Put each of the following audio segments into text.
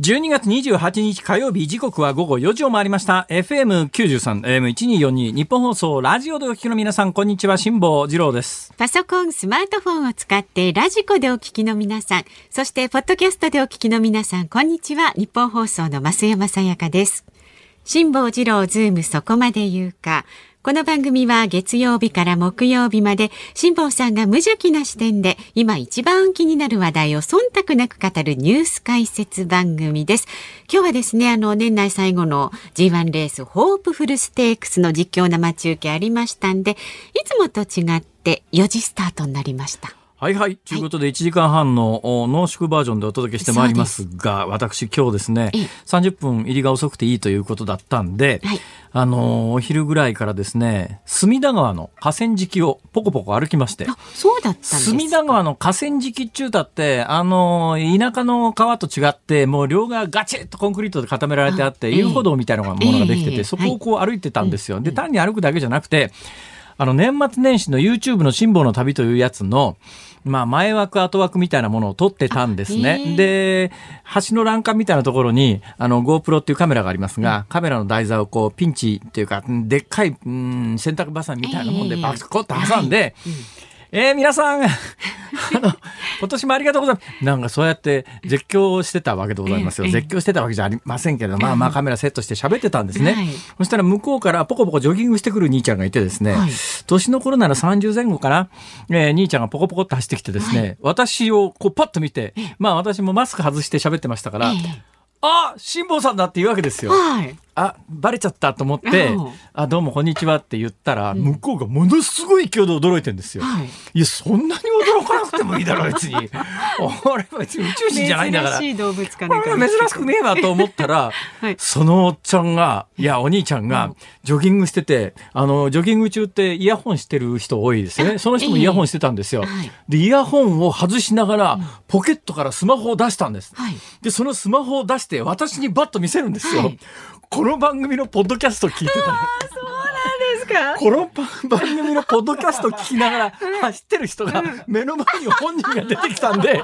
12月28日火曜日時刻は午後4時を回りました。FM93 AM1242 ニッポン放送ラジオでお聞きの皆さんこんにちは。辛坊治郎です。パソコンスマートフォンを使って radiko でお聞きの皆さんそしてポッドキャストでお聞きの皆さんこんにちは。ニッポン放送の増山さやかです。辛坊治郎ズームそこまで言うか。この番組は月曜日から木曜日まで辛坊さんが無邪気な視点で今一番気になる話題を忖度なく語るニュース解説番組です。今日はですね、あの年内最後の G1 レースホープフルステークスの実況生中継ありましたんで、いつもと違って4時スタートになりました。はいはい。ということで、1時間半の濃縮バージョンでお届けしてまいりますが、私今日ですね、30分入りが遅くていいということだったんで、はい、あの、お昼ぐらいからですね、隅田川の河川敷をポコポコ歩きまして。そうだった隅田川の河川敷中だって、あの、田舎の川と違って、もう両側ガチッとコンクリートで固められてあって、遊歩道みたいなものができてて、そこをこう歩いてたんですよ。で、単に歩くだけじゃなくて、あの、年末年始の YouTube の辛抱の旅というやつの、まあ、前枠、後枠みたいなものを撮ってたんですね。で、橋の欄干みたいなところに、あの、GoPro っていうカメラがありますが、うん、カメラの台座をこう、ピンチっていうか、でっかい、うん、洗濯バサミみたいなもんでバコッと挟んで、えー、皆さん、あの、今年もありがとうございます。なんかそうやって絶叫してたわけでございますよ。絶叫してたわけじゃありませんけど、まあまあカメラセットして喋ってたんですね。そしたら向こうからポコポコジョギングしてくる兄ちゃんがいてですね、年の頃なら30前後かな、えー、兄ちゃんがポコポコって走ってきてですね、私をこうパッと見て、まあ私もマスク外して喋ってましたから、あ辛坊さんだって言うわけですよ。はい、あバレちゃったと思って「あどうもこんにちは」って言ったら、向こうがものすごい勢いで驚いてるんですよ。はい、いやそんなに驚かなくてもいいだろ別に。俺は別に宇宙人じゃないんだから。珍しい動物かね珍しくねえわと思ったら、はい、そのおっちゃんがいやお兄ちゃんがジョギングしててあのジョギング中ってイヤホンしてる人多いですよね。その人もイヤホンしてたんですよ。でイヤホンを外しながらポケットからスマホを出したんです。でそのスマホを出して私にバッと見せるんですよ。この番組のポッドキャスト聞いてたそうなんですか？この番組のポッドキャスト聞きながら走ってる人が目の前に本人が出てきたんで、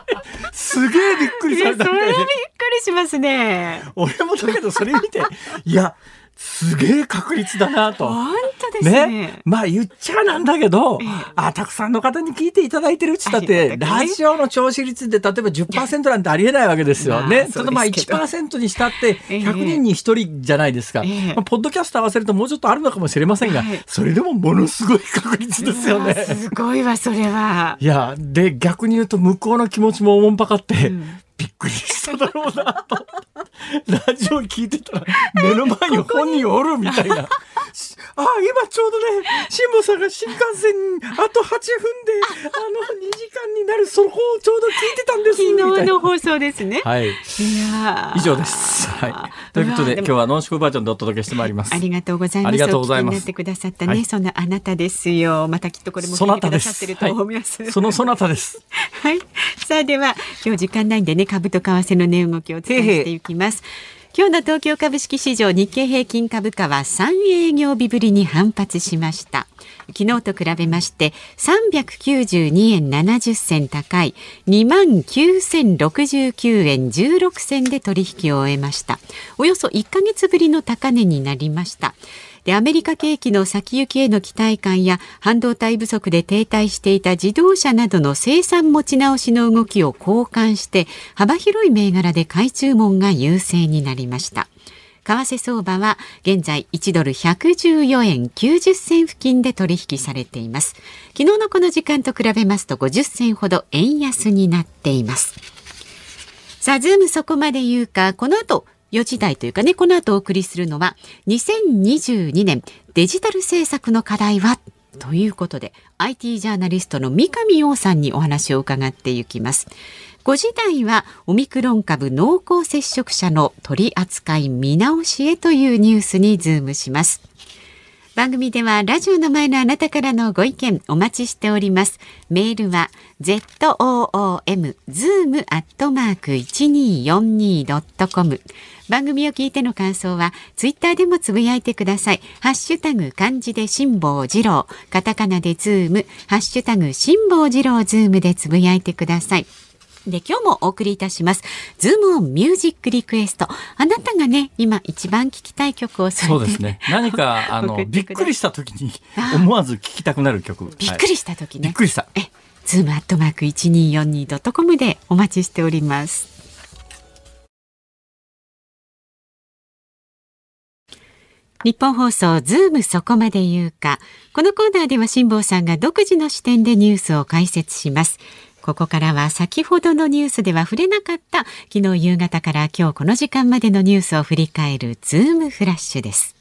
すげえびっくりされたそれびっくりしますね。俺もだけどそれ見て、いや、すげえ確率だなと。本ね。ねまあ言っちゃなんだけど、ええ、あ、たくさんの方に聞いていただいてるうちだって、ラジオの聴取率で例えば10%なんてありえないわけですよね。そのまあ1%にしたって100人に1人じゃないですか。えまあ、ポッドキャスト合わせるともうちょっとあるのかもしれませんが、それでもものすごい確率ですよね。すごいわ、それは。いや、で、逆に言うと向こうの気持ちもおもんぱかって、うんびっくりしただろうなと。ラジオ聞いてたら目の前に本人おるみたいな。ああ、今ちょうどね、辛坊さんが新幹線あと8分で、あの、2時間になるその方をちょうど聞いてたんです昨日の放送ですね。はい。いや以上です。はい。ということで、今日はノンシコバージョンでお届けしてまいります。ありがとうございます。ありがとうございます。なってくださったね、はい、そのあなたですよ。またきっとこれも聞いてくださってると思います。そのそなたです。はい。さあでは、今日時間ないんでね、株と為替の値動きをお伝えしていきます。今日の東京株式市場日経平均株価は3営業日ぶりに反発しました。昨日と比べまして392円70銭高い2万9069円16銭で取引を終えました。およそ1ヶ月ぶりの高値になりました。でアメリカ景気の先行きへの期待感や半導体不足で停滞していた自動車などの生産持ち直しの動きを交換して幅広い銘柄で買い注文が優勢になりました。為替相場は現在1ドル114円90銭付近で取引されています。昨日のこの時間と比べますと50銭ほど円安になっています。さあズームそこまで言うか。この後4時台というかね、この後お送りするのは、2022年デジタル政策の課題は？ということで、IT ジャーナリストの三上洋さんにお話を伺っていきます。5時台はオミクロン株濃厚接触者の取り扱い見直しへというニュースにズームします。番組ではラジオの前のあなたからのご意見お待ちしております。メールは zoom zoom アットマーク 1242.com 番組を聞いての感想はツイッターでもつぶやいてください。ハッシュタグ漢字で辛坊治郎、カタカナでズーム、ハッシュタグ辛坊治郎ズームでつぶやいてください。で、今日もお送りいたします。ズームオンミュージックリクエスト。あなたがね、今一番聴きたい曲をそうですね。何か、あの、びっくりした時に思わず聴きたくなる曲。びっくりした時ね。びっくりした。え、ズームアットマーク 1242.com でお待ちしております。ニッポン放送ズームそこまで言うか。このコーナーでは辛坊さんが独自の視点でニュースを解説します。ここからは先ほどのニュースでは触れなかった昨日夕方から今日この時間までのニュースを振り返るズームフラッシュです。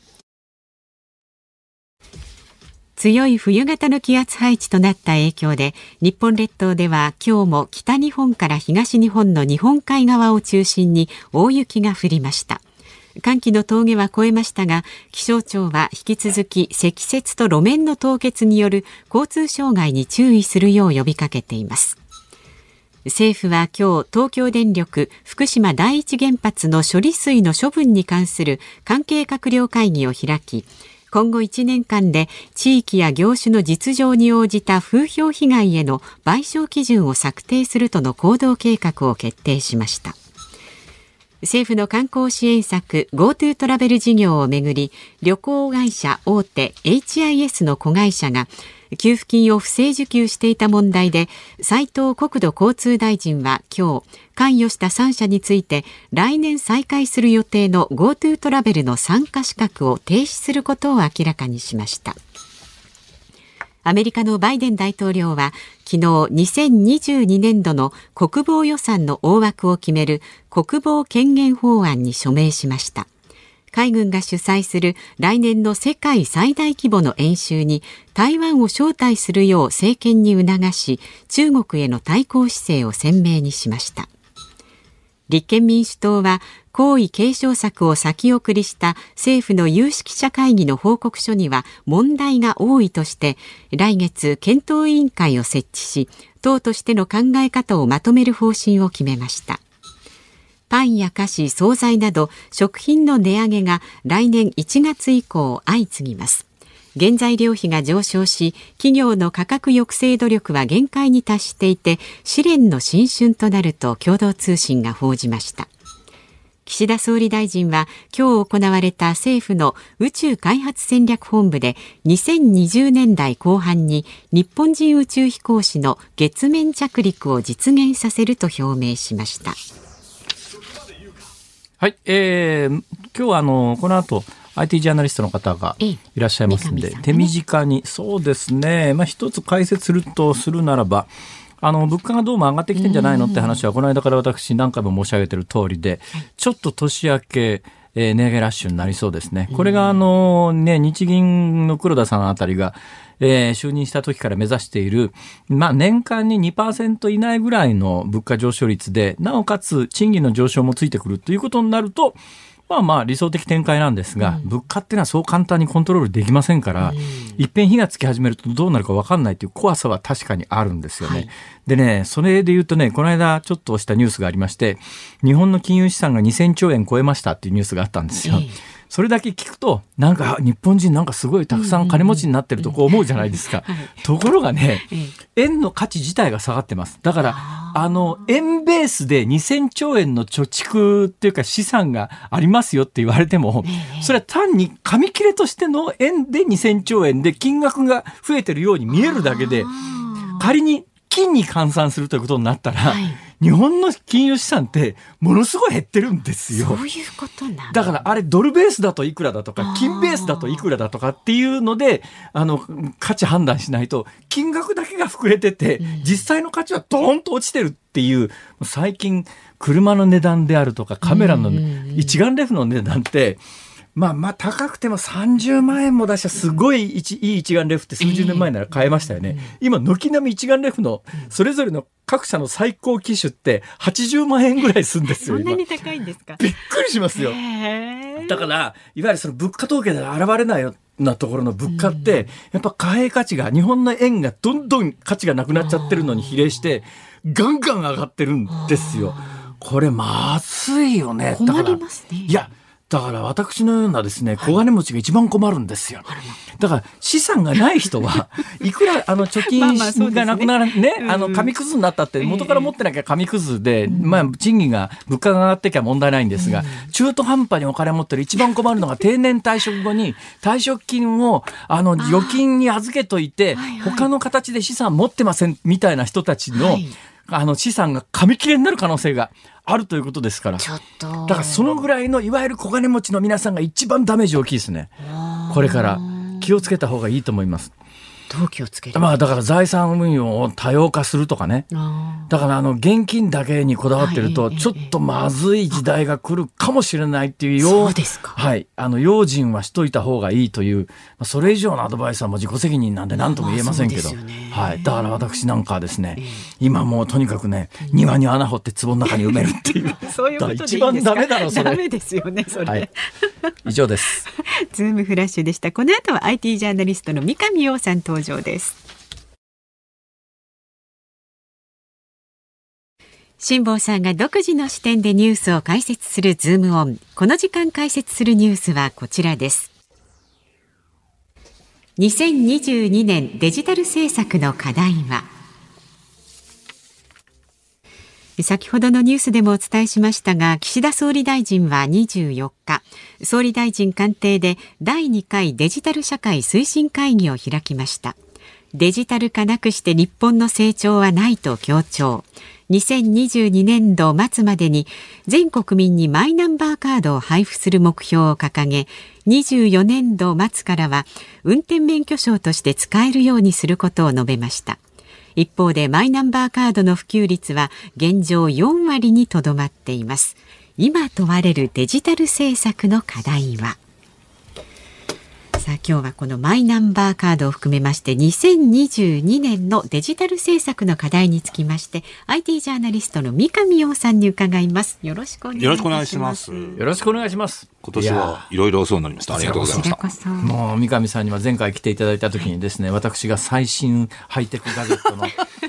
強い冬型の気圧配置となった影響で日本列島では今日も北日本から東日本の日本海側を中心に大雪が降りました寒気の峠は越えましたが気象庁は引き続き積雪と路面の凍結による交通障害に注意するよう呼びかけています政府は今日東京電力福島第一原発の処理水の処分に関する関係閣僚会議を開き今後1年間で地域や業種の実情に応じた風評被害への賠償基準を策定するとの行動計画を決定しました。政府の観光支援策 GoTo トラベル事業をめぐり旅行会社大手 HIS の子会社が給付金を不正受給していた問題で斉藤国土交通大臣は今日関与した3社について来年再開する予定の GoTo トラベルの参加資格を停止することを明らかにしました。アメリカのバイデン大統領は昨日2022年度の国防予算の大枠を決める国防権限法案に署名しました海軍が主催する来年の世界最大規模の演習に台湾を招待するよう政権に促し中国への対抗姿勢を鮮明にしました。立憲民主党は皇位継承策を先送りした政府の有識者会議の報告書には問題が多いとして来月検討委員会を設置し党としての考え方をまとめる方針を決めました。パンや菓子、惣菜など食品の値上げが来年1月以降相次ぎます原材料費が上昇し企業の価格抑制努力は限界に達していて試練の新春となると共同通信が報じました岸田総理大臣は今日行われた政府の宇宙開発戦略本部で2020年代後半に日本人宇宙飛行士の月面着陸を実現させると表明しました。はい、えー、今日はあのこの後 IT ジャーナリストの方がいらっしゃいますんで、手短に。そうですね、まあ、一つ解説するとするならばあの物価がどうも上がってきてんじゃないのって話はこの間から私何回も申し上げてる通りで、ちょっと年明けえー、値上げラッシュになりそうですね。これがあのね、日銀の黒田さんあたりが、えー、就任した時から目指している、まあ、年間に2%以内ぐらいの物価上昇率で、なおかつ賃金の上昇もついてくるということになると、まあまあ理想的展開なんですが、うん、物価っていうのはそう簡単にコントロールできませんから、うん、いっぺん火がつき始めるとどうなるか分かんないという怖さは確かにあるんですよね。はい、でね、それで言うとね、この間ちょっとしたニュースがありまして、日本の金融資産が2000兆円超えましたっていうニュースがあったんですよ。えーそれだけ聞くとなんか日本人なんかすごいたくさん金持ちになってるとこ思うじゃないですか、ところがね、円の価値自体が下がってます。だからあの円ベースで2000兆円の貯蓄っていうか資産がありますよって言われても、それは単に紙切れとしての円で2000兆円で金額が増えてるように見えるだけで仮に金に換算するということになったら、はい、日本の金融資産ってものすごい減ってるんですよ。そういうことなんだからあれドルベースだといくらだとか金ベースだといくらだとかっていうのであの価値判断しないと金額だけが膨れてて、うん、実際の価値はドーンと落ちてるっていう最近車の値段であるとかカメラの一眼レフの値段って、うんまあまあ高くても30万円も出したすごいいい一眼レフって数十年前なら買えましたよね。今、軒並み一眼レフのそれぞれの各社の最高機種って80万円ぐらいするんですよ。そんなに高いんですか？びっくりしますよ。だから、いわゆるその物価統計で現れないよなところの物価って、やっぱ貨幣価値が、日本の円がどんどん価値がなくなっちゃってるのに比例して、ガンガン上がってるんですよ。これまずいよね。困りますね。いや、だから私のようなですね、小金持ちが一番困るんですよ。だから資産がない人は、いくらあの貯金がなくならね、あの紙くずになったって元から持ってなきゃ紙くずで、まあ賃金が物価が上がってきゃ問題ないんですが、中途半端にお金持ってる一番困るのが定年退職後に退職金をあの預金に預けといて、他の形で資産持ってませんみたいな人たちの、あの資産が紙切れになる可能性があるということですから。ちょっと。だからそのぐらいのいわゆる小金持ちの皆さんが一番ダメージ大きいですね。これから気をつけた方がいいと思います。どう気をつけるまあだから財産運用を多様化するとかね。だからあの現金だけにこだわってるとちょっとまずい時代が来るかもしれないっていうそうですか。はい。あの用心はしといた方がいいという、まあ、それ以上のアドバイスはもう自己責任なんで何とも言えませんけど。はい。だから私なんかはですね、今もうとにかくね、庭に穴掘って壺の中に埋めるっていう。そういうことで一番ダメだろ、それ。ダメですよね、それ。はい、以上です。ズームフラッシュでした。この後は IT ジャーナリストの三上洋さん登場です。辛坊さんが独自の視点でニュースを解説するズームオン。この時間解説するニュースはこちらです。2022年デジタル政策の課題は先ほどのニュースでもお伝えしましたが岸田総理大臣は24日総理大臣官邸で第2回デジタル社会推進会議を開きました。デジタル化なくして日本の成長はないと強調。2022年度末までに全国民にマイナンバーカードを配布する目標を掲げ24年度末からは運転免許証として使えるようにすることを述べました。一方でマイナンバーカードの普及率は現状4割にとどまっています。今問われるデジタル政策の課題は？さあ今日はこのマイナンバーカードを含めまして2022年のデジタル政策の課題につきまして IT ジャーナリストの三上洋さんに伺います。よろしくお願いします。よろしくお願いします。今年はいろいろそうなりました。ありがとうございました。もう三上さんには前回来ていただいた時にですね私が最新ハイテクガジェットの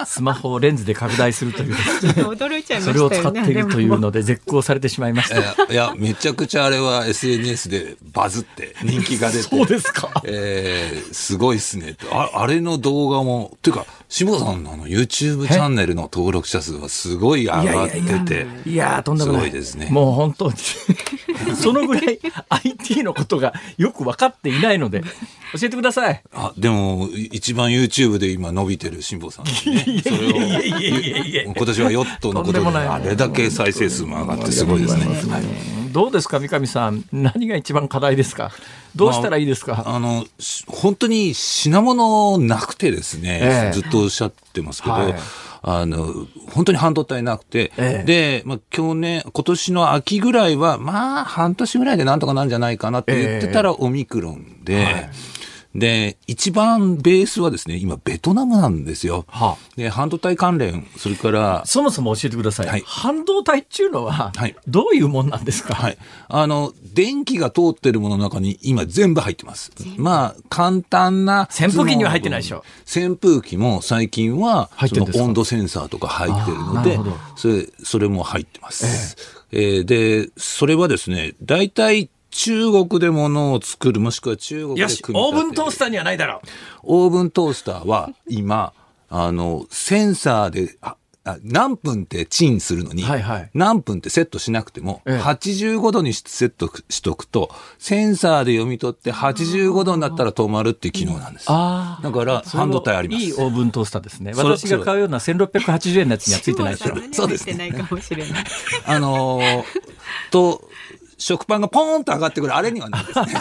スマホをレンズで拡大するという、驚いちゃいまし、ね、それを使っているというので絶好されてしまいましたいやめちゃくちゃあれは SNS でバズって人気が出てそうですか、えー、すごいっすね。ああれの動画もっていうか下田さんのあの YouTube チャンネルの登録者数はすごい上がってていやとんでもない。すごいですね。もう本当に。そのぐらい IT のことがよく分かっていないので教えてください。あでも一番 YouTube で今伸びてる辛坊さん、ね、それを今年はヨットのことであれだけ再生数も上がってすごいですね、はい、どうですか三上さん。何が一番課題ですか？どうしたらいいですか、まあ、あの本当に品物なくてですね、ええ、ずっとおっしゃってますけど、はい。あの、本当に半導体なくて、ええ、で、まあ、去年、今年の秋ぐらいは、まあ、半年ぐらいでなんとかなんじゃないかなって言ってたら、オミクロンで、はいで、一番ベースはですね、今、ベトナムなんですよ。はあ、で、半導体関連、それから。そもそも教えてください。はい、半導体っていうのは、はい、どういうもんなんですか？はい。あの、電気が通ってるものの中に今全部入ってます。まあ、簡単な。扇風機には入ってないでしょ。扇風機も最近は、その温度センサーとか入ってるので、それ、それも入ってます。ええー、で、それはですね、大体中国で物を作る、もしくは中国でよし、オーブントースターにはないだろう。オーブントースターは今、あの、センサーで、あ何分ってチンするのに、はいはい、何分ってセットしなくても、ええ、85度にセットしとくと、センサーで読み取って85度になったら止まるっていう機能なんです。だから半導体あります。いいオーブントースターですね。私が買うような1680円のやつにはついてないでしょ。そうですね。あのー、と、食パンがポーンと上がってくるあれにはないですね。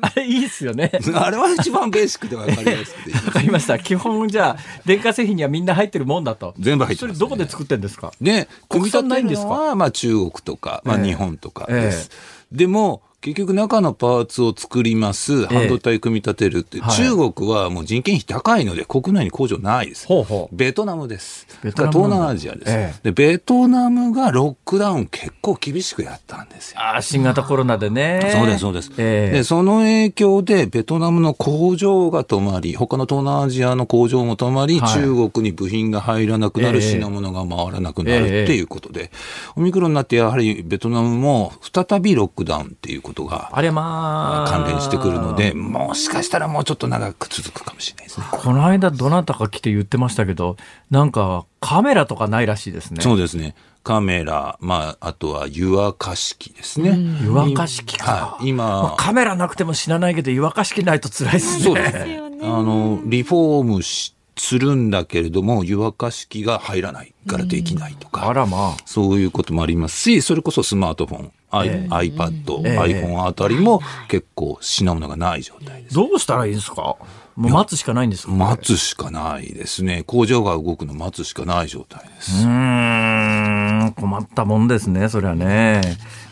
あれいいっすよね。あれは一番ベーシックで分かりやすくてわかりました。基本じゃあ、電化製品にはみんな入ってるもんだと。全部入ってます、ね、それどこで作ってんですか？ね、組み立てるのは、まあ中国とか、まあ日本とかです。ええでも、結局中のパーツを作ります、半導体組み立てるって、はい中国はもう人件費高いので国内に工場ないです。ほうほうベトナムです。ベトナム東南アジアです、えで。ベトナムがロックダウン結構厳しくやったんですよ。あー新型コロナでね。そうです、そうです。ええで、その影響で、ベトナムの工場が止まり、他の東南アジアの工場も止まり、はい中国に部品が入らなくなる、ええ品物が回らなくなるっていうことで、オミクロンになって、やはりベトナムも再びロックダウンっていうことがあれまあ。関連してくるので、もしかしたらもうちょっと長く続くかもしれないですね。この間どなたか来て言ってましたけど、なんかカメラとかないらしいですね。そうですね。カメラ、まあ、あとは湯沸かし器ですね。湯沸かし器か。はい。今、まあカメラなくても死なないけど、湯沸かし器ないと辛いですね。そうですあの、リフォームしするんだけれども、湯沸かし器が入らないからできないとあか、らまあ。そういうこともありますし、それこそスマートフォン、アイええ iPad、ええ iPhone あたりも結構品物がない状態です。どうしたらいいんですか？もう待つしかないんですか？待つしかないですね。工場が動くの待つしかない状態です。うーん、困ったもんですね、それはね。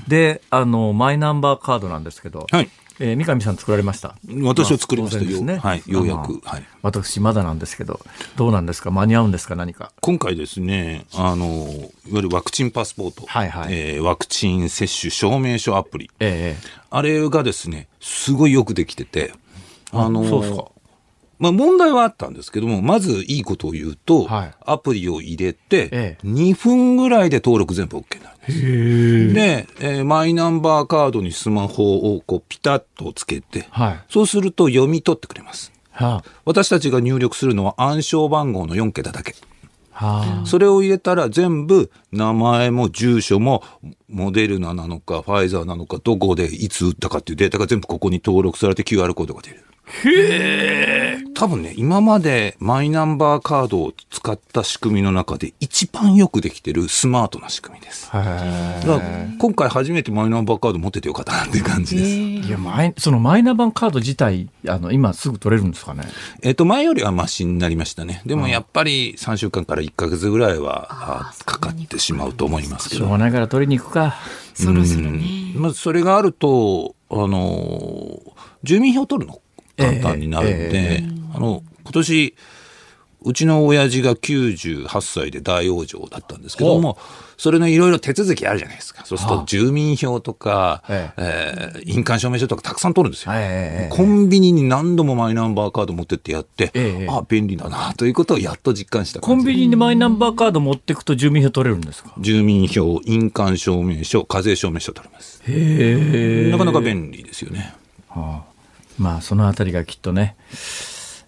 で、あの、マイナンバーカードなんですけど、はい。えー三上さん作られました。私は作りましたよ。ねはい。ようやあく。はい。私、まだなんですけど、どうなんですか？間に合うんですか？何か。今回ですね、あの、いわゆるワクチンパスポート、はいはいえーワクチン接種証明書アプリ、えあれがですね、すごいよくできてて、あのそうですかまあ問題はあったんですけども、まずいいことを言うと、はいアプリを入れて、ええ2分ぐらいで登録全部 OK なんです。で、えーマイナンバーカードにスマホをこうピタッとつけて、はいそうすると読み取ってくれます。えは私たちが入力するのは暗証番号の4桁だけ。あ、はあ、それを入れたら全部名前も住所もモデルナなのかファイザーなのかどこでいつ打ったかっていうデータが全部ここに登録されて QR コードが出る。多分ね、今までマイナンバーカードを使った仕組みの中で一番よくできてるスマートな仕組みです。だから今回初めてマイナンバーカード持っててよかったなっていう感じです。いや、マイ、そのマイナンバーカード自体、あの、今すぐ取れるんですかね？えっ、と、前よりはマシになりましたね。でもやっぱり3週間から1ヶ月ぐらいはあかかってしまうと思いますけどしょう。がないから取りに行くか。そろそろね。まあ、それがあると、あのー住民票取るの？簡単になるんで、えあの、今年、うちの親父が98歳で大往生だったんですけども、それのいろいろ手続きあるじゃないですか。そうすると住民票とか、ええ。ー印鑑証明書とかたくさん取るんですよ。ええコンビニに何度もマイナンバーカード持ってってやって、ええあ便利だなということをやっと実感したコンビニにマイナンバーカード持ってくと住民票取れるんですか？住民票、印鑑証明書、課税証明書取れます。へなかなか便利ですよね。はあ、まあそのあたりがきっとね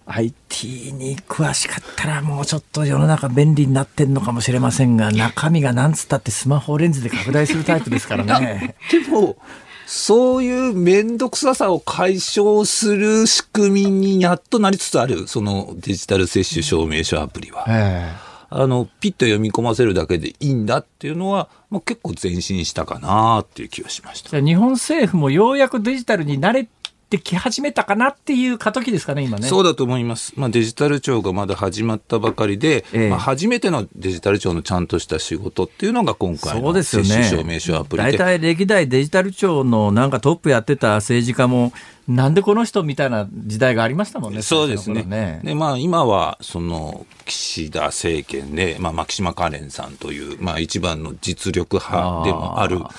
IT に詳しかったらもうちょっと世の中便利になってんのかもしれませんが中身がなんつったってスマホレンズで拡大するタイプですからね。でも、そういう面倒くささを解消する仕組みにやっとなりつつある、そのデジタル接種証明書アプリは。えあの、ピッと読み込ませるだけでいいんだっていうのは、もう結構前進したかなっていう気がしました。じゃあ日本政府もようやくデジタルに慣れてき始めたかなっていう過渡期ですかね今ね。そうだと思います。まあ、デジタル庁がまだ始まったばかりで、ええまあ、初めてのデジタル庁のちゃんとした仕事っていうのが今回そうのですよね。接種証明書アプリで。大体歴代デジタル庁のなんかトップやってた政治家も、なんでこの人みたいな時代がありましたもんね。そうですね。最初の頃で、まあ、今は、その、岸田政権で、まあ、牧島かれんさんという、まあ、一番の実力派でもある、あ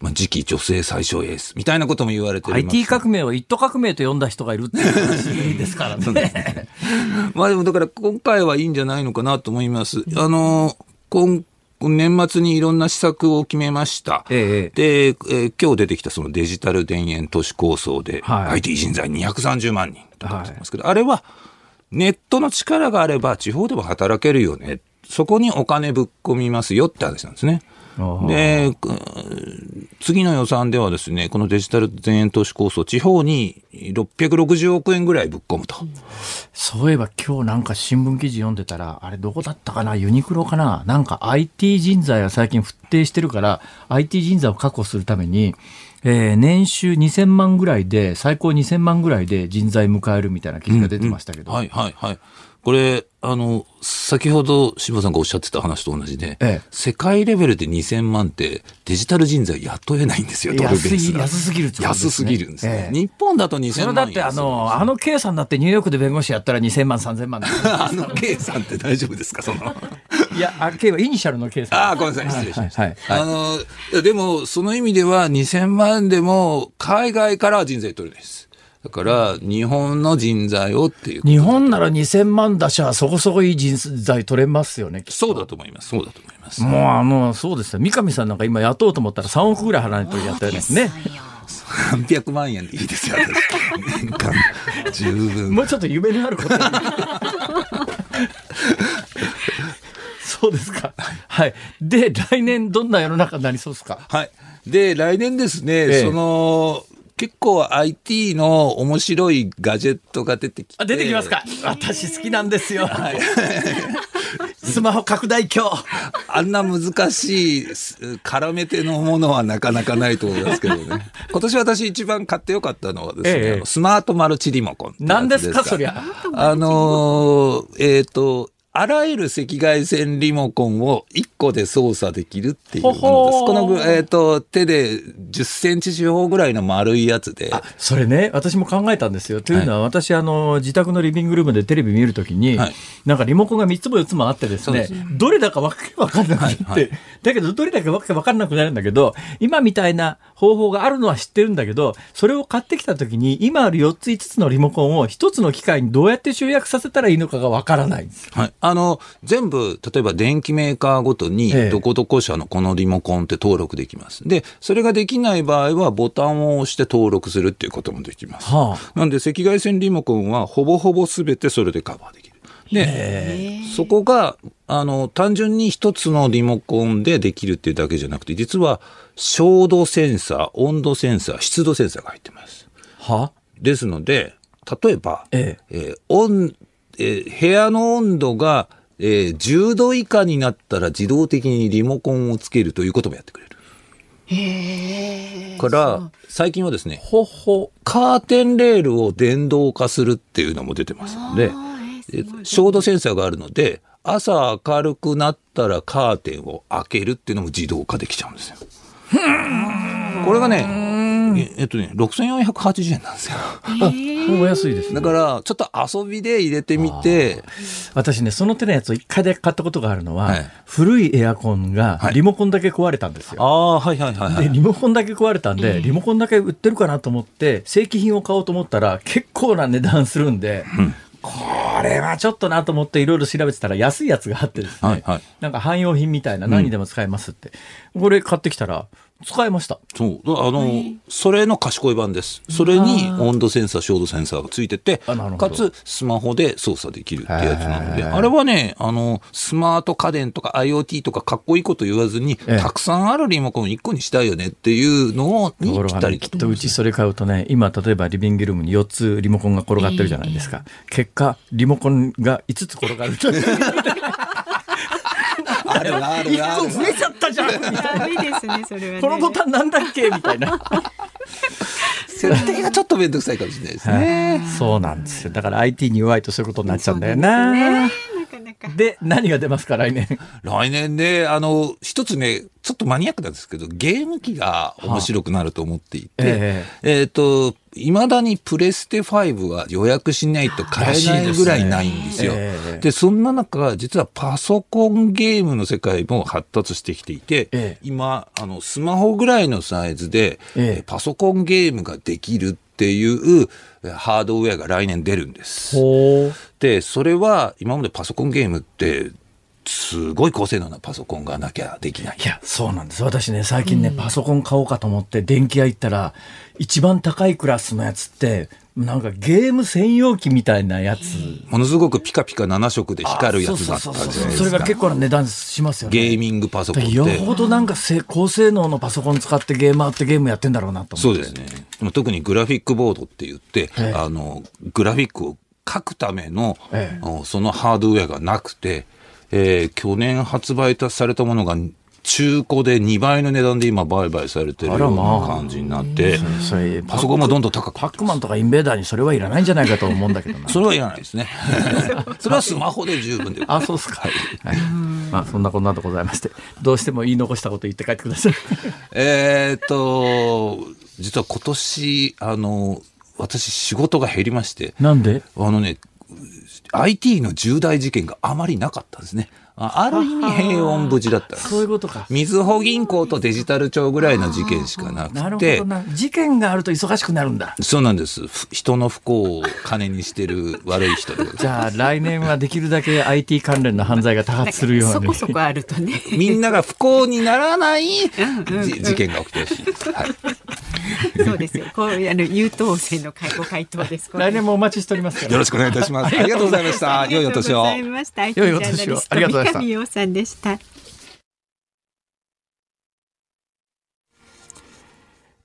まあ、次期女性最小エースみたいなことも言われてる IT 革命を一途革命と呼んだ人がいるっていう話ですからね。まあでもだから今回はいいんじゃないのかなと思います。あの、今、年末にいろんな施策を決めました。ええで、えー今日出てきたそのデジタル田園都市構想で、はい IT 人材230万人とかますけど、あれはネットの力があれば地方でも働けるよね。そこにお金ぶっ込みますよって話なんですね。で、うん次の予算ではですね、このデジタル田園都市構想、地方に660億円ぐらいぶっ込むと。そういえば今日なんか新聞記事読んでたら、あれどこだったかな？ユニクロかな？なんか IT 人材が最近不定してるから、IT 人材を確保するために、えー年収2000万ぐらいで、最高2000万ぐらいで人材迎えるみたいな記事が出てましたけど。はいはいはい。これ、あの、先ほど柴さんがおっしゃってた話と同じで、ええ、世界レベルで2000万ってデジタル人材雇えないんですよ、ドルベース安すぎる、ね、安すぎるんですね。え、日本だと2000万だってあの、あの K さんだってニューヨークで弁護士やったら2000万、3000万 あの K さんって大丈夫ですか、その。いや、あ、K はイニシャルの K さん。あ、ごめんなさい、失礼しました。はいはい、あの、でも、その意味では2000万でも海外から人材取れないです。だから、日本の人材をっていう。日本なら2000万出しゃそこそこいい人材取れますよね。そうだと思います。そうだと思います。もうあの、そうですよ。三上さんなんか今雇おうと思ったら3億ぐらい払わないとやったよね。ね。300万円でいいですよ。年間十分。もうちょっと夢のあること。そうですか。はい。で、来年どんな世の中になりそうですか？はい。で、来年ですね、ええ、その、結構 IT の面白いガジェットが出てきて。あ、出てきますか私好きなんですよ。はい、スマホ拡大鏡。あんな難しい、絡めてのものはなかなかないと思いますけどね。今年私一番買ってよかったのはですね、ええ、スマートマルチリモコン何ですか、そりゃ。あのー、えっ、ー、と、あらゆる赤外線リモコンを1個で操作できるっていうものです。この、えっ、ー、と、手で10センチ四方ぐらいの丸いやつで。それね、私も考えたんですよ。というのは、はい、私、あの、自宅のリビングルームでテレビ見るときに、はい、なんかリモコンが3つも4つもあってですね、どれだかわけわかんなくなって、はいはい、だけど、どれだかわけわかんなくなるんだけど、今みたいな方法があるのは知ってるんだけど、それを買ってきたときに、今ある4つ5つのリモコンを1つの機械にどうやって集約させたらいいのかがわからないんです。はい。あの、全部、例えば電機メーカーごとに、どこどこ社のこのリモコンって登録できます。で、それができない場合は、ボタンを押して登録するっていうこともできます。はあ、なんで、赤外線リモコンは、ほぼほぼすべてそれでカバーできる。で、そこが、あの、単純に一つのリモコンでできるっていうだけじゃなくて、実は、照度センサー、温度センサー、湿度センサーが入ってます。はですので、例えば、えええー、温えー、部屋の温度が、えー、10度以下になったら自動的にリモコンをつけるということもやってくれる。へから最近はですねほほ。カーテンレールを電動化するっていうのも出てますので、えー、照度センサーがあるので朝明るくなったらカーテンを開けるっていうのも自動化できちゃうんですよ。これがねえっとね、6480円なんですよ。お安いです、ね、だから、ちょっと遊びで入れてみて。私ね、その手のやつを一回だけ買ったことがあるのは、はい、古いエアコンがリモコンだけ壊れたんですよ。はい、ああ、はいはいはい、はい、で、リモコンだけ壊れたんで、リモコンだけ売ってるかなと思って、正規品を買おうと思ったら、結構な値段するんで、うん。これはちょっとなと思っていろいろ調べてたら安いやつがあってですね、はいはい、なんか汎用品みたいな何にでも使えますって、うん、これ買ってきたら使えました。そう。あの、それの賢い版です。それに温度センサー、照度センサーがついてて、かつスマホで操作できるってやつなので、あれはね、あの、スマート家電とか IoT とかかっこいいこと言わずに、たくさんあるリモコン1個にしたいよねっていうのを、にぴったりきっとうちそれ買うとね、今例えばリビングルームに4つリモコンが転がってるじゃないですか。結果、リモコンが5つ転がる。あるあるある。増えちゃったじゃん。ダメですね、それは、ね、このボタンなんだっけ？みたいな。設定がちょっと面倒くさいかもしれないですね。そうなんですよ。だから IT に弱いとそういうことになっちゃうんだよな。で、何が出ますか、来年？来年ね、あの、一つね、ちょっとマニアックなんですけど、ゲーム機が面白くなると思っていて、えっ、ー、えー、と、いまだにプレステ5は予約しないと買えないぐらいないんですよ。で、ね。えー、そんな中、実はパソコンゲームの世界も発達してきていて、えー、今、あの、スマホぐらいのサイズで、えー、パソコンゲームができるっていうハードウェアが来年出るんです。で、それは今までパソコンゲームってすごい高性能なパソコンがなきゃできない。いや、そうなんです。私ね、最近ね、パソコン買おうかと思って、電気屋行ったら、一番高いクラスのやつって、なんかゲーム専用機みたいなやつ。ものすごくピカピカ7色で光るやつだったんですか。それが結構な値段しますよね。ゲーミングパソコンって。よほどなんか高性能のパソコン使ってゲーマーってゲームやってんだろうなと思って。そうですね。特にグラフィックボードって言って、あの、グラフィックを書くための、そのハードウェアがなくて、えー、去年発売されたものが中古で2倍の値段で今売買されてるような感じになって、パソコンもどんどん高く。パックマンとかインベーダーにそれはいらないんじゃないかと思うんだけど それはいらないですね。それはスマホで十分で。あそうですか、はい、まあ、そんなこんなでございまして。どうしても言い残したこと言って帰ってください。えっと実は今年あの私仕事が減りまして。なんで？あのね IT の重大事件があまりなかったですね。ある意味平穏無事だったそういうことか。みずほ銀行とデジタル庁ぐらいの事件しかなくて。なるほどな。事件があると忙しくなるんだ。そうなんです。人の不幸を金にしてる悪い人じゃあ来年はできるだけ IT 関連の犯罪が多発するように。そこそこあるとね。みんなが不幸にならない事件が起きてほしい。はい。そうですよ。こういうあの優等生のご回答です。来年もお待ちしておりますよろしくお願いいたします。ありがとうございました。良いお年を。良いお年を。ありがとうございました。三上さんでした。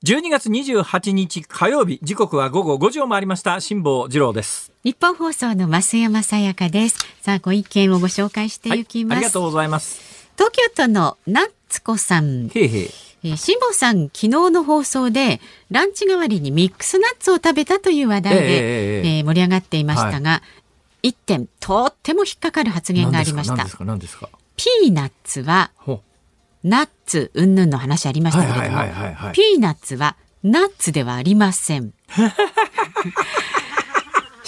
12月28日火曜日時刻は午後5時を回りました辛坊治郎です日本放送の増山さやかですさあご意見をご紹介していきます、はい、ありがとうございます東京都のナッツコさん。へいへい。えー、辛坊さん昨日の放送でランチ代わりにミックスナッツを食べたという話題で、えー、えー、盛り上がっていましたが、はい、一点とっても引っかかる発言がありました。ピーナッツはナッツ云々の話ありましたけれども、ピーナッツはナッツではありません。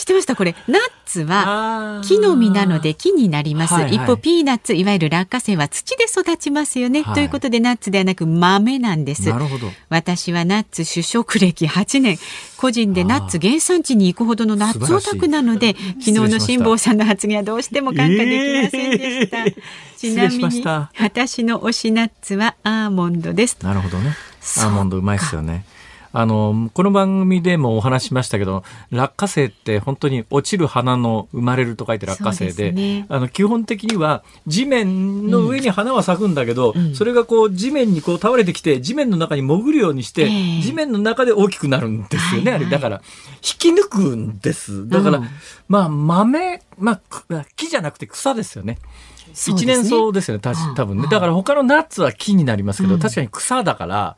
知ってました？これ。ナッツは木の実なので木になります、はいはい、一方ピーナッツいわゆる落花生は土で育ちますよね、はい、ということでナッツではなく豆なんです。なるほど。私はナッツ主食歴8年。個人でナッツ原産地に行くほどのナッツオタクなので昨日の辛坊さんの発言はどうしても感化できませんでした、えー、ちなみに私の推しナッツはアーモンドです。なるほどね。アーモンドうまいですよねあの、この番組でもお話しましたけど、落花生って本当に落ちる花の生まれると書いて落花生で、でね、あの、基本的には地面の上に花は咲くんだけど、うん、それがこう地面にこう倒れてきて、地面の中に潜るようにして、地面の中で大きくなるんですよね、あれ。だから、引き抜くんです。だから、うん、まあ、豆、まあ、木じゃなくて草ですよね。一年草ですよね、た多分ね。だから他のナッツは木になりますけど、確かに草だから、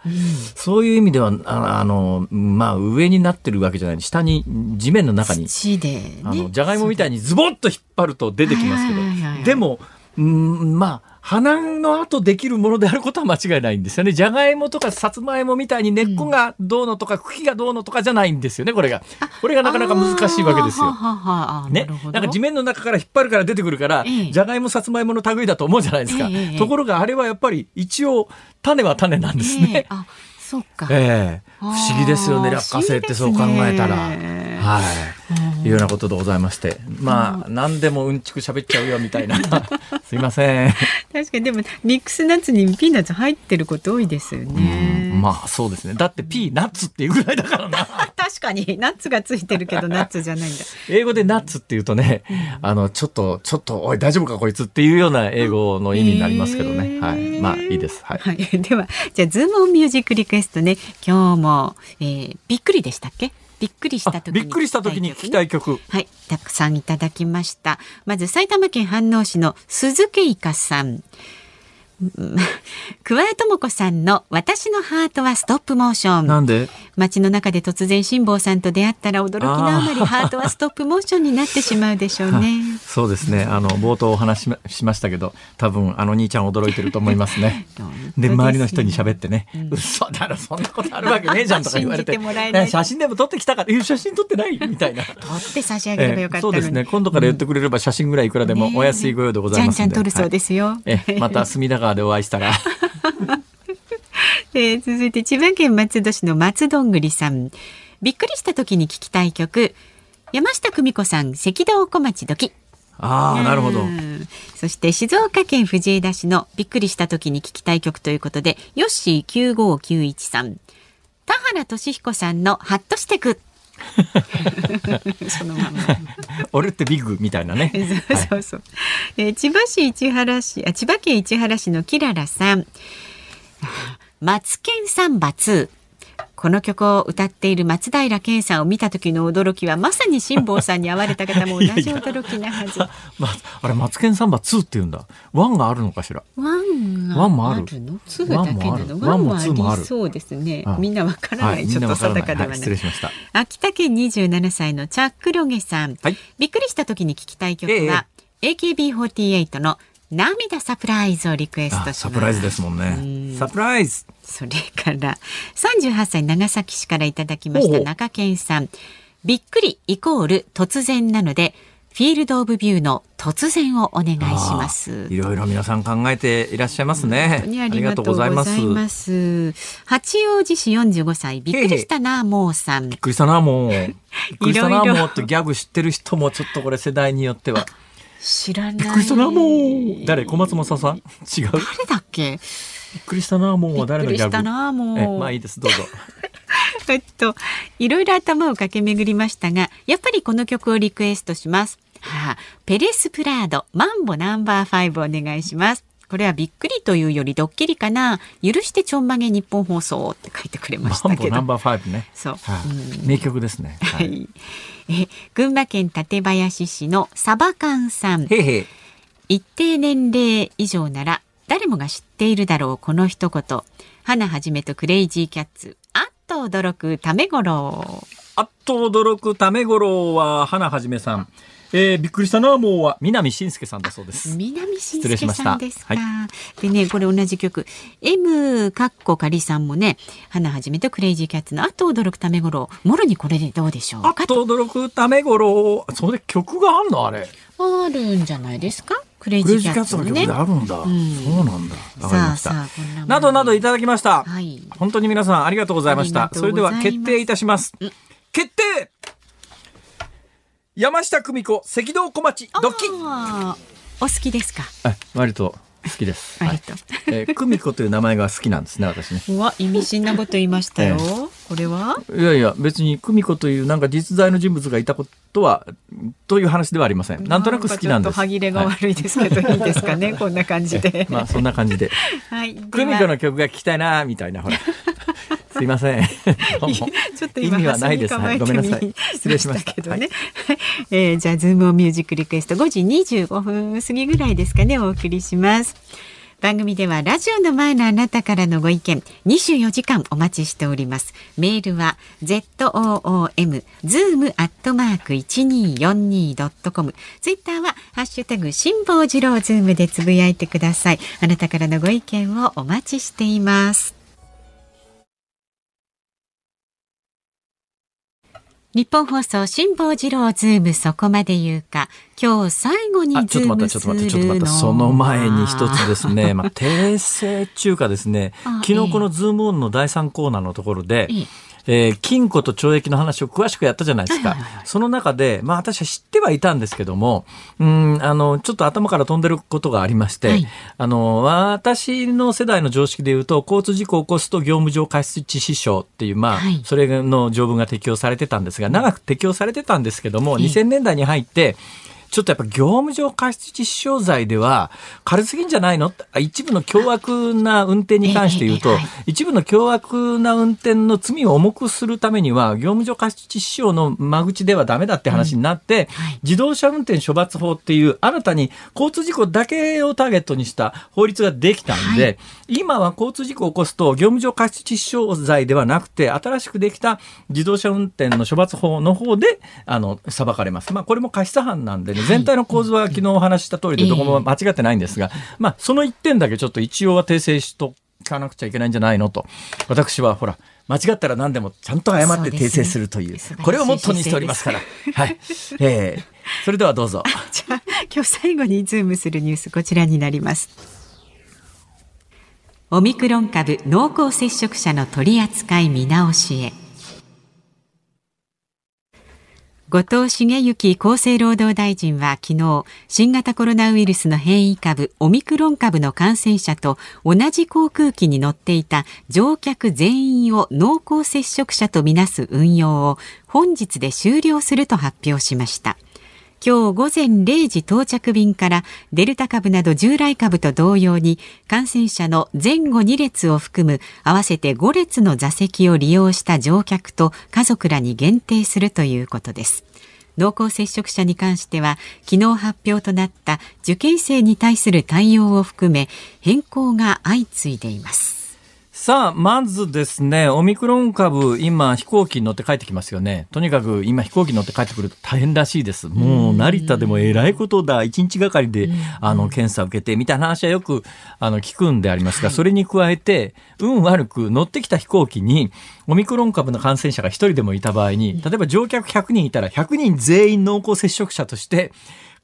そういう意味では、あの、まあ、上になってるわけじゃない。下に、地面の中に、あの、じゃがいもみたいにズボッと引っ張ると出てきますけど、でも、うん、まあ、花の後できるものであることは間違いないんですよね。じゃがいもとかさつまいもみたいに根っこがどうのとか、茎がどうのとかじゃないんですよね、これが。これがなかなか難しいわけですよ。ね。なんか地面の中から引っ張るから出てくるから、じゃがいもさつまいもの類だと思うじゃないですか。ところがあれはやっぱり一応種は種なんですね。そっか。ええ不思議ですよね、落花生ってそう考えたら。はい。いうようなことでございまして。まあ、何でもうんちく喋っちゃうよみたいな。すいません。確かに、でも、ミックスナッツにピーナッツ入ってること多いですよね。まあ、そうですね。だってピーナッツっていうぐらいだからな。確かに、ナッツがついてるけど、ナッツじゃないんだ。英語でナッツっていうとね、あの、ちょっと、ちょっと、おい、大丈夫かこいつっていうような英語の意味になりますけどね。はい。まあ、いいです。はい。はい、では、じゃあ、ズームオンミュージックリクエストね、今日も、えー、びっくりでしたっけ？びっくりした時びっくりした時に聞きたい曲はいたくさんいただきましたまず埼玉県飯能市の鈴木いかさん 桑江智子さんの私のハートはストップモーション。なんで？街の中で突然辛坊さんと出会ったら驚きのあまりハートはストップモーションになってしまうでしょうね。そうですね。あの、冒頭お話しましたけど、多分あの兄ちゃん驚いてると思いま すね。で、周りの人に喋ってね、うん、嘘だろ、そんなことあるわけねえじゃんとか言われて。て写真でも撮ってきたから、写真撮ってないみたいな。撮って差し上げればよかった、そうですね。今度から言ってくれれば写真ぐらいいくらでもお安いご用でございますんで。ちゃんちゃん撮るそうですよ。はい、え、また隅田川でお会いしたら。えー、続いて千葉県松戸市の松どんぐりさんびっくりした時に聞きたい曲山下久美子さん赤道小町時ああ、なるほど。そして静岡県藤枝市のびっくりした時に聞きたい曲ということで、ヨッシー九五九一さん、田原俊彦さんのハッとしてく。そのまま。俺ってビッグみたいなね。そうそうえー、千葉市市原市、あ、千葉県市原市のキララさん。マツケンサンバ2この曲を歌っている松平健さんを見た時の驚きはまさに辛坊さんに会われた方も同じ驚きなはず。まあれマツケンサンバ2って言うんだ。ワンがあるのかしら？ワンンワンもある。のツーだけなのワンもありそうですね。みんなわからない、ちょっと定かではない、失礼しました。秋田県27歳のチャックロゲさん、びっくりした時に聞きたい曲は、AKB48 の涙サプライズをリクエストサプライズですもんねサプライズそれから38歳長崎市からいただきました中堅さんびっくりイコール突然なのでフィールドオブビューの突然をお願いします。いろいろ皆さん考えていらっしゃいますね。本当にありがとうございます。八王子市45歳、びっくりしたな、もうさん。びっくりしたな、もう。びっくりしたな、もうってギャグ知ってる人もちょっとこれ世代によっては。知らない。びっくりしたな、もう。誰？小松政さん？違う？誰だっけ？びっくりしたな、もう。誰のギャグ？びっくりしたな、もう。まあいいです、どうぞ。えっと、いろいろ頭を駆け巡りましたが、やっぱりこの曲をリクエストします。はあ、ペレスプラード、マンボナンバー5お願いします。これはびっくりというよりドッキリかな。許してちょんまげ日本放送って書いてくれましたけど。ナンバー5ね。そう。はあ、名曲ですね。はい。え、群馬県館林市のサバカンさん。一定年齢以上なら誰もが知っているだろうこの一言。花はじめとクレイジーキャッツ。あっと驚くためごろ。あっと驚くためごろは花はじめさん。えー、びっくりしたのはもうは。南信介さんだそうです。南信介さんですか。はい、でねこれ同じ曲。M かっこかりさんもね花はじめとクレイジーキャッツのあと驚くためごろもろにこれでどうでしょう？か。あと驚くためごろ。それ曲があんの？あれ。あるんじゃないですか？クレイジーキャッツ、ね、の曲であるんだ、うん、そうなんだ。わかりました。などなどいただきました、はい、本当に皆さんありがとうございました。それでは決定いたします。決定山下久美子赤道小町ドッキお好きですか？割と好きです。はい、えー、久美子という名前が好きなんですね、私ね。うわ、意味深なこと言いましたよ。えー、これは？いやいや、別に久美子というなんか実在の人物がいたことは。という話ではありません。なんとなく好きなんです。歯切れが悪いですけど、はい、いいですかね、こんな感じで。まあ、そんな感じで。はい。久美子の曲が聞きたいな、みたいな、ほら。すいません。ちょっと意味はないです。はい、ごめんなさい。失礼しましたけどね。はい、えー、じゃあズームオンミュージックリクエスト5時25分過ぎぐらいですかねお送りします。番組ではラジオの前のあなたからのご意見24時間お待ちしておりますメールは zoom zoom アットマーク 1242.com ツイッターはハッシュタグ辛坊治郎ズームでつぶやいてくださいあなたからのご意見をお待ちしていますニッポン放送辛坊治郎ズームそこまで言うか。今日最後にちょっと待ってちょっと待ってちょっと待ってその前に一つですね。まあ訂正っちゅうかですね。昨日このズームオンの第三コーナーのところで、えええー、禁錮と懲役の話を詳しくやったじゃないですか。その中で、まあ私は知ってはいたんですけども、うん、あの、ちょっと頭から飛んでることがありまして、はい、あの、私の世代の常識で言うと、交通事故を起こすと業務上過失致死傷っていう、まあ、はい、それの条文が適用されてたんですが、長く適用されてたんですけども、2000年代に入って、ちょっとやっぱ業務上過失致死傷罪では軽すぎんじゃないの？一部の凶悪な運転に関して言うと、一部の凶悪な運転の罪を重くするためには、業務上過失致死傷の間口ではダメだって話になって、自動車運転処罰法っていう新たに交通事故だけをターゲットにした法律ができたんで、今は交通事故を起こすと業務上過失致死傷罪ではなくて、新しくできた自動車運転の処罰法の方で、あの、裁かれます。まあ、これも過失犯なんでね、全体の構図は昨日お話した通りでどこも間違ってないんですが、まあ、その一点だけちょっと一応は訂正しとかなくちゃいけないんじゃないのと。私はほら、間違ったら何でもちゃんと謝って訂正するという、うね、これをモットーにしておりますから。はい。えー、それではどうぞ。じゃあ、今日最後にズームするニュース、こちらになります。オミクロン株濃厚接触者の取り扱い見直しへ。後藤茂之厚生労働大臣は昨日新型コロナウイルスの変異株オミクロン株の感染者と同じ航空機に乗っていた乗客全員を濃厚接触者とみなす運用を本日で終了すると発表しました。今日午前0時到着便からデルタ株など従来株と同様に感染者の前後2列を含む合わせて5列の座席を利用した乗客と家族らに限定するということです。濃厚接触者に関しては昨日発表となった受験生に対する対応を含め変更が相次いでいます。さあ、まずですね、オミクロン株、今飛行機に乗って帰ってきますよね。とにかく今飛行機に乗って帰ってくると大変らしいです。もう成田でもえらいことだ。一日がかりで、あの、検査を受けて、みたいな話はよく、あの、聞くんでありますが、それに加えて、運悪く乗ってきた飛行機に、オミクロン株の感染者が一人でもいた場合に、例えば乗客100人いたら、100人全員濃厚接触者として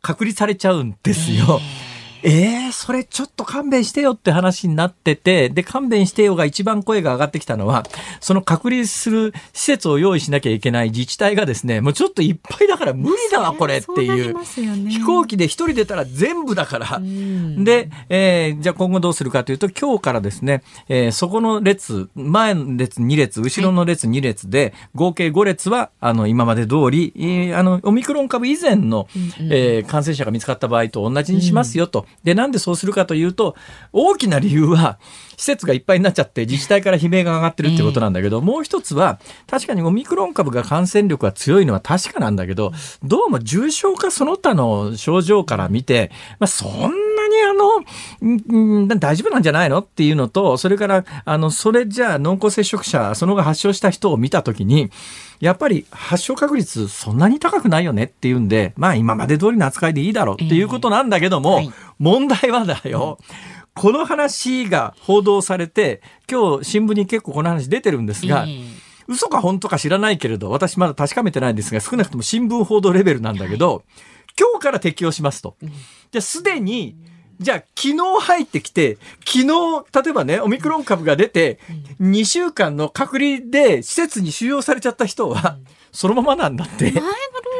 隔離されちゃうんですよ。えーえー、それちょっと勘弁してよって話になってて、で、勘弁してよが一番声が上がってきたのは、その隔離する施設を用意しなきゃいけない自治体がですね、もうちょっといっぱいだから無理だわ、これっていう。ね、飛行機で一人出たら全部だから。で、えー、じゃあ今後どうするかというと、今日からですね、えー、そこの列、前の列2列、後ろの列2列で、合計5列は、あの、今まで通り、えー、あの、オミクロン株以前の、えー、感染者が見つかった場合と同じにしますよと。で、なんでそうするかというと、大きな理由は、施設がいっぱいになっちゃって自治体から悲鳴が上がってるってことなんだけど、もう一つは、確かにオミクロン株が感染力が強いのは確かなんだけど、どうも重症化その他の症状から見て、まあ、そんなにあの、ん大丈夫なんじゃないのっていうのと、それから、あの、それじゃあ濃厚接触者、その後発症した人を見たときに、やっぱり発症確率そんなに高くないよねっていうんで、まあ今まで通りの扱いでいいだろうっていうことなんだけども、はい、問題はだよ。この話が報道されて、今日新聞に結構この話出てるんですが、嘘か本当か知らないけれど、私まだ確かめてないんですが、少なくとも新聞報道レベルなんだけど、今日から適用しますと。じゃあすでに、じゃあ、昨日入ってきて、昨日、例えばね、オミクロン株が出て、2週間の隔離で施設に収容されちゃった人は、そのままなんだって。前の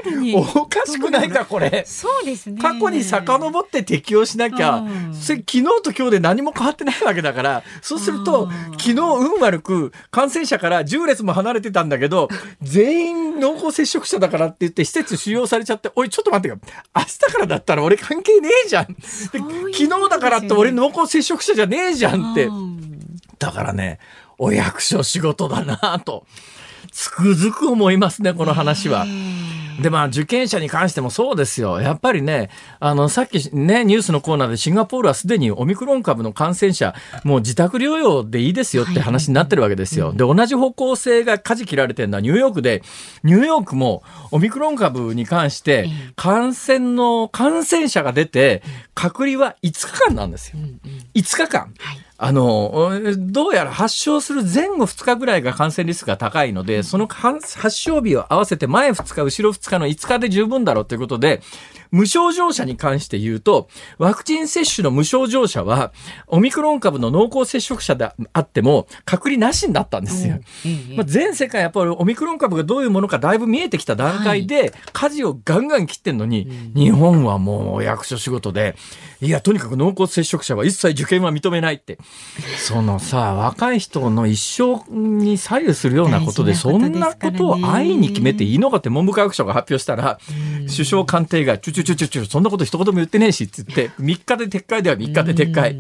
ルに。おかしくないか、これ。そうですね。過去に遡って適用しなきゃ、うん、それ昨日と今日で何も変わってないわけだから、そうすると、昨日運悪く感染者から10列も離れてたんだけど、全員濃厚接触者だからって言って施設収容されちゃって、おい、ちょっと待ってよ。明日からだったら俺関係ねえじゃん。うう昨日だからって俺濃厚接触者じゃねえじゃんって。だからね、お役所仕事だなと。つくづく思いますね、この話は。で、まあ、受験者に関してもそうですよ。やっぱりね、あの、さっきね、ニュースのコーナーでシンガポールはすでにオミクロン株の感染者、もう自宅療養でいいですよって話になってるわけですよ。で、同じ方向性が舵切られてるのはニューヨークで、ニューヨークもオミクロン株に関して、感染の、感染者が出て、隔離は5日間なんですよ。5日間。はいあの、どうやら発症する前後2日ぐらいが感染リスクが高いので、その発症日を合わせて前2日、後ろ2日の5日で十分だろうということで、無症状者に関して言うと、ワクチン接種の無症状者は、オミクロン株の濃厚接触者であっても、隔離なしになったんですよ。まあ、全世界やっぱりオミクロン株がどういうものかだいぶ見えてきた段階で、舵をガンガン切ってんのに、日本はもう役所仕事で、いや、とにかく濃厚接触者は一切受験は認めないって。そのさ、若い人の一生に左右するようなことで、そんなことを安易に決めていいのかって文部科学省が発表したら、首相官邸が、ちょちょちょちょ、そんなこと一言も言ってねえしって言って、3日で撤回では3日で撤回。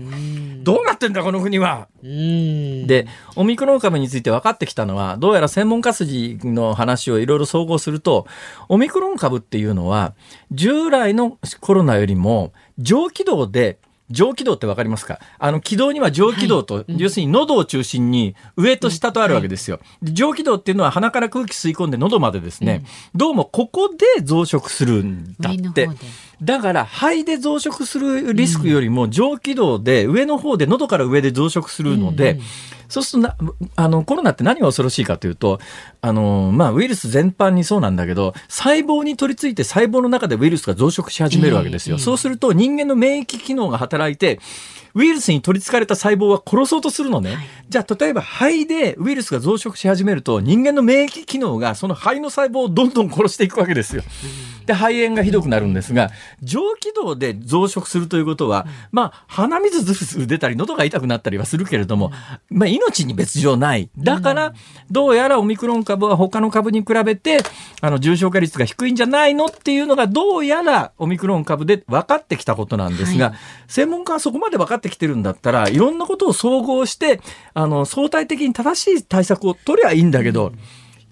どうなってんだ、この国は。で、オミクロン株について分かってきたのは、どうやら専門家筋の話をいろいろ総合すると、オミクロン株っていうのは、従来のコロナよりも、上気道で上気道ってわかりますか？あの気道には上気道と、はい、要するに喉を中心に上と下とあるわけですよ。上気道っていうのは鼻から空気吸い込んで喉までですね、うん、どうもここで増殖するんだって。だから肺で増殖するリスクよりも上気道で上の方で喉から上で増殖するので、うんうんそうするとな、あの、コロナって何が恐ろしいかというと、あの、まあ、ウイルス全般にそうなんだけど、細胞に取り付いて細胞の中でウイルスが増殖し始めるわけですよ。そうすると人間の免疫機能が働いて、ウイルスに取り憑かれた細胞は殺そうとするのね。はい、じゃあ、例えば肺でウイルスが増殖し始めると、人間の免疫機能がその肺の細胞をどんどん殺していくわけですよ。で、肺炎がひどくなるんですが、上気道で増殖するということは、まあ、鼻水ずるずる出たり、喉が痛くなったりはするけれども、まあ、命に別状ない。だから、どうやらオミクロン株は他の株に比べて、あの、重症化率が低いんじゃないのっていうのが、どうやらオミクロン株で分かってきたことなんですが、はい、専門家はそこまで分かってきてるんだったら、いろんなことを総合して、あの、相対的に正しい対策を取りゃいいんだけど、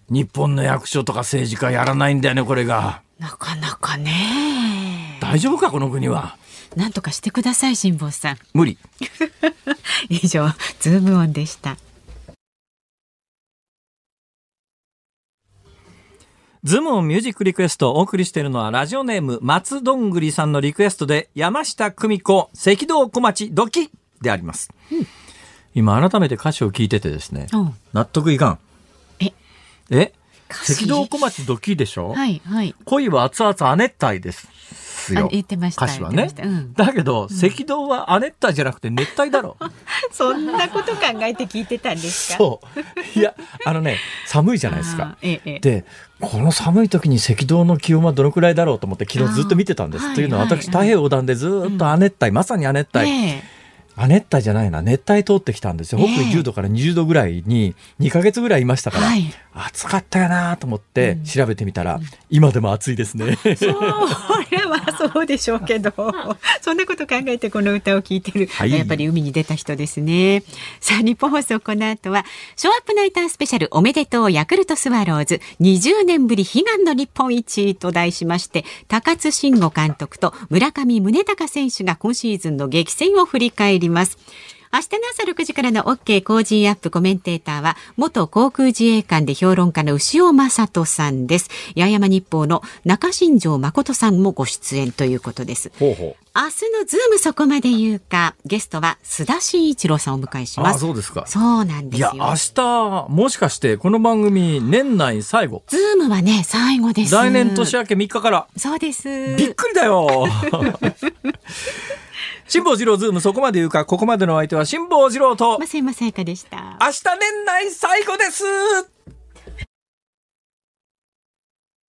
日本の役所とか政治家やらないんだよね、これが。なかなかね。大丈夫かこの国は？なんとかしてください辛坊さん。無理。以上ズームオンでした。ズームオンミュージックリクエストをお送りしているのはラジオネーム松どんぐりさんのリクエストで山下久美子赤道小町ドキであります。うん、今改めて歌詞を聞いててですね、納得いかん。え？え？赤道小町ドキでしょ？はいはい。恋は熱々亜熱帯です。よ。言ってました。歌詞はね。うん、だけど、赤道は亜熱帯じゃなくて熱帯だろ。そんなこと考えて聞いてたんですか？そう。いや、あのね、寒いじゃないですか。ええ、で、この寒い時に赤道の気温はどのくらいだろうと思って昨日ずっと見てたんです。というのは私、太平洋横断でずっと亜熱帯、まさに亜熱帯。ええ亜熱帯じゃないな。熱帯通ってきたんですよ、北緯10度から20度ぐらいに2か月ぐらいいましたから、はい、暑かったよなと思って調べてみたら、うん、今でも暑いですね。そうはそうでしょうけど。そんなこと考えてこの歌を聴いてる、はい、やっぱり海に出た人ですね。さあ日本放送この後はショーアップナイタースペシャルおめでとうヤクルトスワローズ。20年ぶり悲願の日本一と題しまして高津慎吾監督と村上宗隆選手が今シーズンの激戦を振り返ります。明日の朝6時からの OK 工事アップコメンテーターは、元航空自衛官で評論家の潮匡人さんです。八重山日報の仲新城誠さんもご出演ということです。ほうほう明日のズームそこまで言うか、ゲストは須田慎一郎さんをお迎えします。あ、そうですか。そうなんですよ。いや、明日、もしかしてこの番組年内最後。ズームはね、最後です。来年年明け3日から。そうです。びっくりだよ。辛坊治郎ズームそこまで言うか、ここまでの相手は辛坊治郎と、増山さやかでした。明日年内最後です。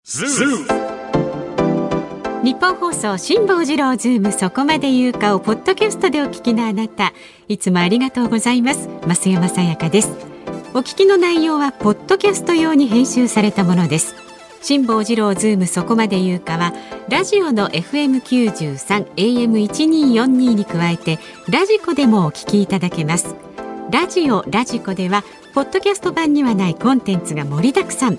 ズームニッポン放送辛坊治郎ズームそこまで言うかをポッドキャストでお聞きのあなたいつもありがとうございます。増山さやかです。お聞きの内容はポッドキャスト用に編集されたものです辛坊治郎ズームそこまで言うかはラジオの FM93 AM1242 に加えてラジコでもお聞きいただけます。ラジオラジコではポッドキャスト版にはないコンテンツが盛りだくさん。